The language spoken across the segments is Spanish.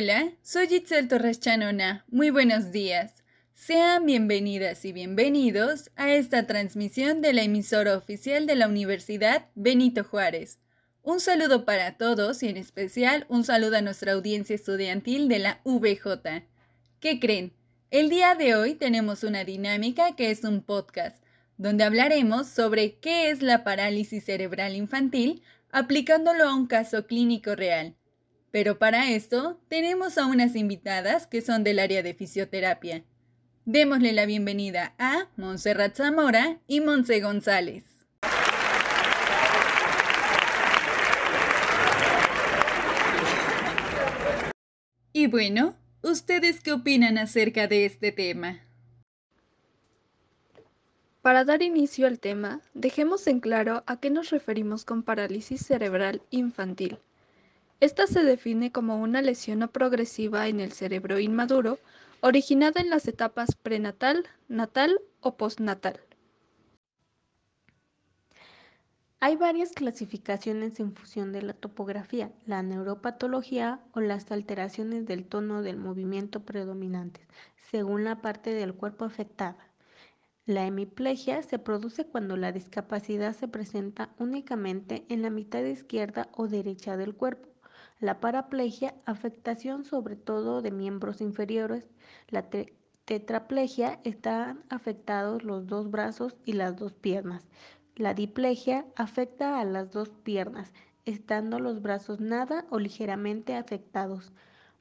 Hola, soy Itzel Torres Chanona. Muy buenos días. Sean bienvenidas y bienvenidos a esta transmisión de la emisora oficial de la Universidad Benito Juárez. Un saludo para todos y en especial un saludo a nuestra audiencia estudiantil de la VJ. ¿Qué creen? El día de hoy tenemos una dinámica que es un podcast, donde hablaremos sobre qué es la parálisis cerebral infantil aplicándolo a un caso clínico real. Pero para esto tenemos a unas invitadas que son del área de fisioterapia. Démosle la bienvenida a Montserrat Zamora y Monse González. Y bueno, ¿ustedes qué opinan acerca de este tema? Para dar inicio al tema, dejemos en claro a qué nos referimos con parálisis cerebral infantil. Esta se define como una lesión no progresiva en el cerebro inmaduro, originada en las etapas prenatal, natal o postnatal. Hay varias clasificaciones en función de la topografía, la neuropatología o las alteraciones del tono del movimiento predominantes, según la parte del cuerpo afectada. La hemiplegia se produce cuando la discapacidad se presenta únicamente en la mitad izquierda o derecha del cuerpo la paraplegia, afectación sobre todo de miembros inferiores. La tetraplegia, están afectados los dos brazos y las dos piernas. La diplegia afecta a las dos piernas, estando los brazos nada o ligeramente afectados.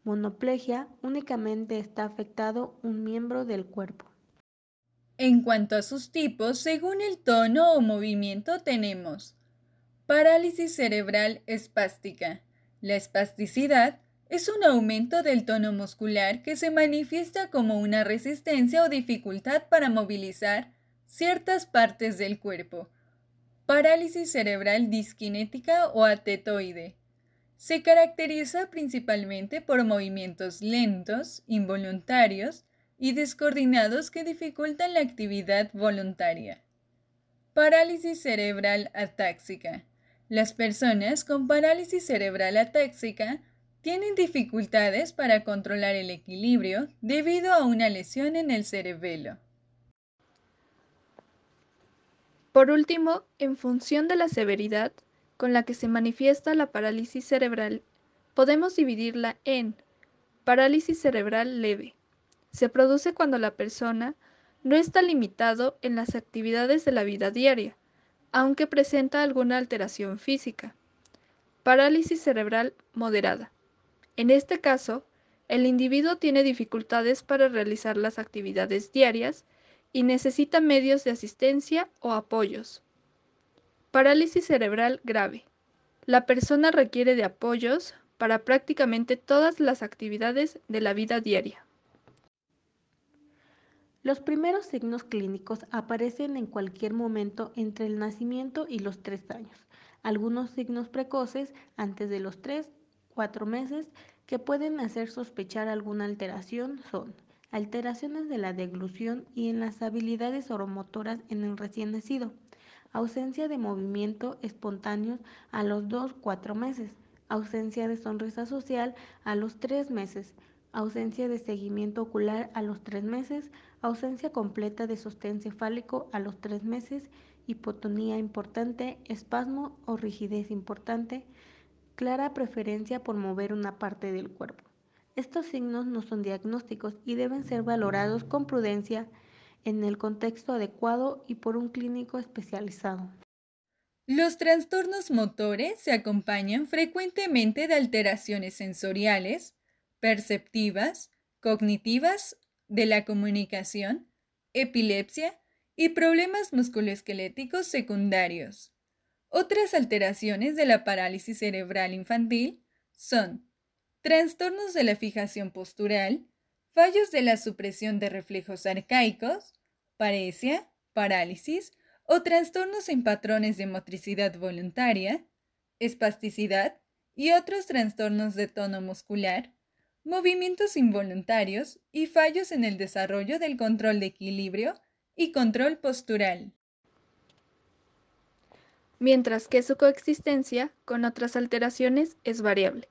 Monoplegia únicamente está afectado un miembro del cuerpo. En cuanto a sus tipos, según el tono o movimiento tenemos parálisis cerebral espástica, la espasticidad es un aumento del tono muscular que se manifiesta como una resistencia o dificultad para movilizar ciertas partes del cuerpo. Parálisis cerebral disquinética o atetoide. Se caracteriza principalmente por movimientos lentos, involuntarios y descoordinados que dificultan la actividad voluntaria. Parálisis cerebral atáxica las personas con parálisis cerebral atáxica tienen dificultades para controlar el equilibrio debido a una lesión en el cerebelo. Por último, en función de la severidad con la que se manifiesta la parálisis cerebral, podemos dividirla en parálisis cerebral leve. Se produce cuando la persona no está limitado en las actividades de la vida diaria, aunque presenta alguna alteración física. Parálisis cerebral moderada. En este caso, el individuo tiene dificultades para realizar las actividades diarias y necesita medios de asistencia o apoyos. Parálisis cerebral grave. La persona requiere de apoyos para prácticamente todas las actividades de la vida diaria. Los primeros signos clínicos aparecen en cualquier momento entre el nacimiento y los tres años. Algunos signos precoces antes de los tres, cuatro meses que pueden hacer sospechar alguna alteración son alteraciones de la deglución y en las habilidades oromotoras en el recién nacido, ausencia de movimiento espontáneo a los 2-4 meses, ausencia de sonrisa social a los 3 meses, ausencia de seguimiento ocular a los 3 meses, ausencia completa de sostén cefálico a los tres meses, hipotonía importante, espasmo o rigidez importante, clara preferencia por mover una parte del cuerpo. Estos signos no son diagnósticos y deben ser valorados con prudencia en el contexto adecuado y por un clínico especializado. Los trastornos motores se acompañan frecuentemente de alteraciones sensoriales, perceptivas, cognitivas de la comunicación, epilepsia y problemas musculoesqueléticos secundarios. Otras alteraciones de la parálisis cerebral infantil son trastornos de la fijación postural, fallos de la supresión de reflejos arcaicos, paresia, parálisis o trastornos en patrones de motricidad voluntaria, espasticidad y otros trastornos de tono muscular, movimientos involuntarios y fallos en el desarrollo del control de equilibrio y control postural. Mientras que su coexistencia con otras alteraciones es variable,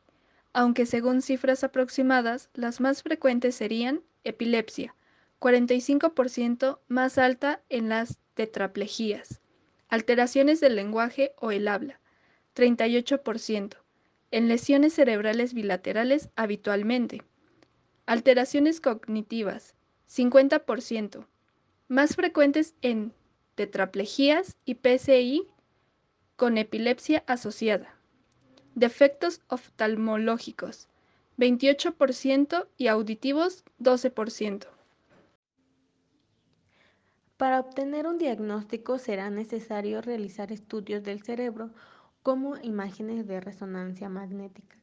aunque según cifras aproximadas, las más frecuentes serían epilepsia, 45% más alta en las tetraplejías, alteraciones del lenguaje o el habla, 38%, en lesiones cerebrales bilaterales habitualmente, alteraciones cognitivas, 50%, más frecuentes en tetraplejías y PCI con epilepsia asociada. Defectos oftalmológicos, 28% y auditivos, 12%. Para obtener un diagnóstico será necesario realizar estudios del cerebro como imágenes de resonancia magnética.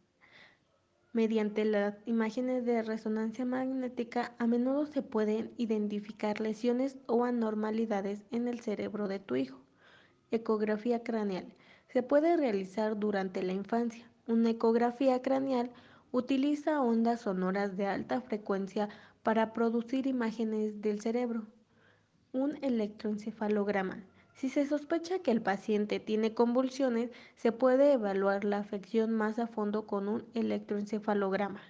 Mediante las imágenes de resonancia magnética a menudo se pueden identificar lesiones o anormalidades en el cerebro de tu hijo. Ecografía craneal. Se puede realizar durante la infancia. Una ecografía craneal utiliza ondas sonoras de alta frecuencia para producir imágenes del cerebro. Un electroencefalograma. Si se sospecha que el paciente tiene convulsiones, se puede evaluar la afección más a fondo con un electroencefalograma.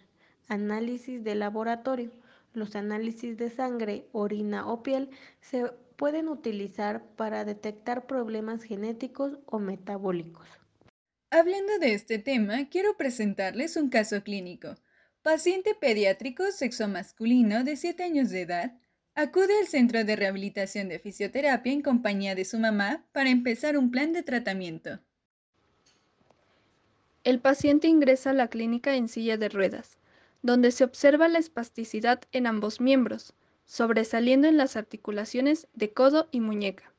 Análisis de laboratorio. Los análisis de sangre, orina o piel se pueden utilizar para detectar problemas genéticos o metabólicos. Hablando de este tema, quiero presentarles un caso clínico. Paciente pediátrico sexo masculino de 7 años de edad acude al centro de rehabilitación de fisioterapia en compañía de su mamá para empezar un plan de tratamiento. El paciente ingresa a la clínica en silla de ruedas, donde se observa la espasticidad en ambos miembros, sobresaliendo en las articulaciones de codo y muñeca.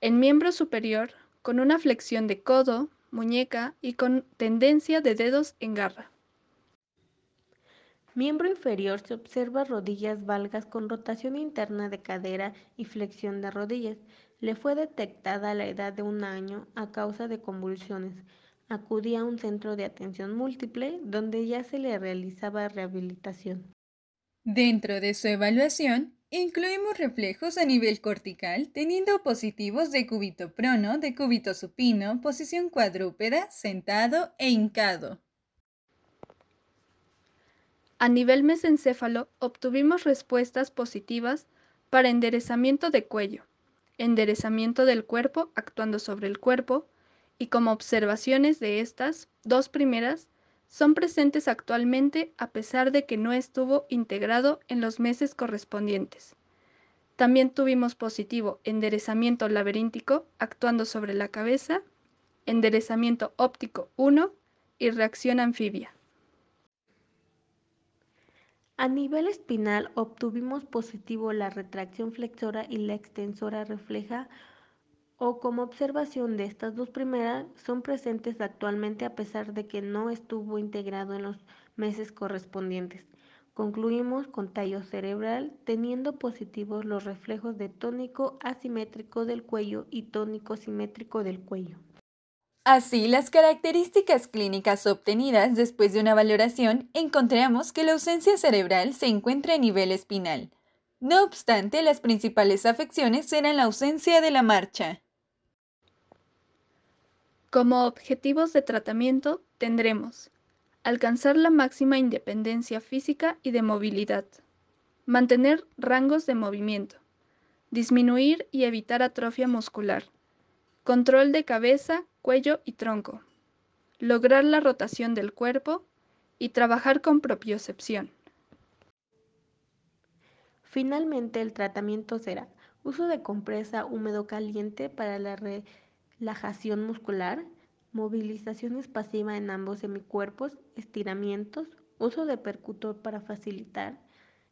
En miembro superior, con una flexión de codo, muñeca y con tendencia de dedos en garra. Miembro inferior se observa rodillas valgas con rotación interna de cadera y flexión de rodillas. Le fue detectada a la edad de un año a causa de convulsiones. Acudía a un centro de atención múltiple donde ya se le realizaba rehabilitación. Dentro de su evaluación, incluimos reflejos a nivel cortical, teniendo positivos de cúbito prono, de cúbito supino, posición cuadrúpeda, sentado e hincado. A nivel mesencéfalo, obtuvimos respuestas positivas para enderezamiento de cuello, enderezamiento del cuerpo actuando sobre el cuerpo, y como observaciones de estas dos primeras, son presentes actualmente a pesar de que no estuvo integrado en los meses correspondientes. También tuvimos positivo enderezamiento laberíntico actuando sobre la cabeza, enderezamiento óptico 1 y reacción anfibia. A nivel espinal obtuvimos positivo la retracción flexora y la extensora refleja o como observación de estas dos primeras son presentes actualmente a pesar de que no estuvo integrado en los meses correspondientes. Concluimos con tallo cerebral teniendo positivos los reflejos de tónico asimétrico del cuello y tónico simétrico del cuello. Así, las características clínicas obtenidas después de una valoración encontramos que la ausencia cerebral se encuentra a nivel espinal. No obstante, las principales afecciones eran la ausencia de la marcha. Como objetivos de tratamiento tendremos alcanzar la máxima independencia física y de movilidad, mantener rangos de movimiento, disminuir y evitar atrofia muscular, control de cabeza, cuello y tronco, lograr la rotación del cuerpo y trabajar con propiocepción. Finalmente, el tratamiento será uso de compresa húmedo caliente para la relajación muscular, movilizaciones pasivas en ambos semicuerpos, estiramientos, uso de percutor para facilitar,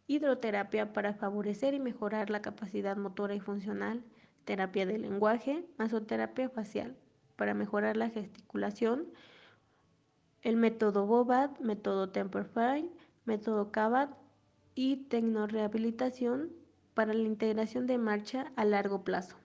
hidroterapia para favorecer y mejorar la capacidad motora y funcional, terapia de lenguaje, masoterapia facial para mejorar la gesticulación, el método BOBAD, método Temperfine, método CABAD y tecnorehabilitación para la integración de marcha a largo plazo.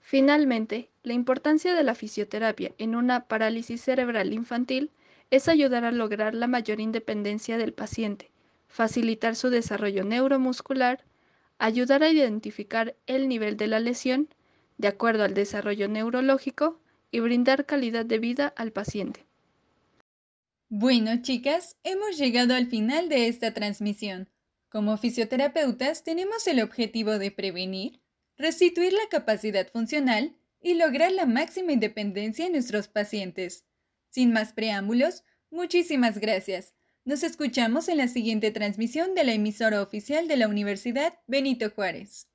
Finalmente, la importancia de la fisioterapia en una parálisis cerebral infantil es ayudar a lograr la mayor independencia del paciente, facilitar su desarrollo neuromuscular, ayudar a identificar el nivel de la lesión de acuerdo al desarrollo neurológico y brindar calidad de vida al paciente. Bueno, chicas, hemos llegado al final de esta transmisión. Como fisioterapeutas tenemos el objetivo de prevenir, restituir la capacidad funcional y lograr la máxima independencia en nuestros pacientes. Sin más preámbulos, muchísimas gracias. Nos escuchamos en la siguiente transmisión de la emisora oficial de la Universidad Benito Juárez.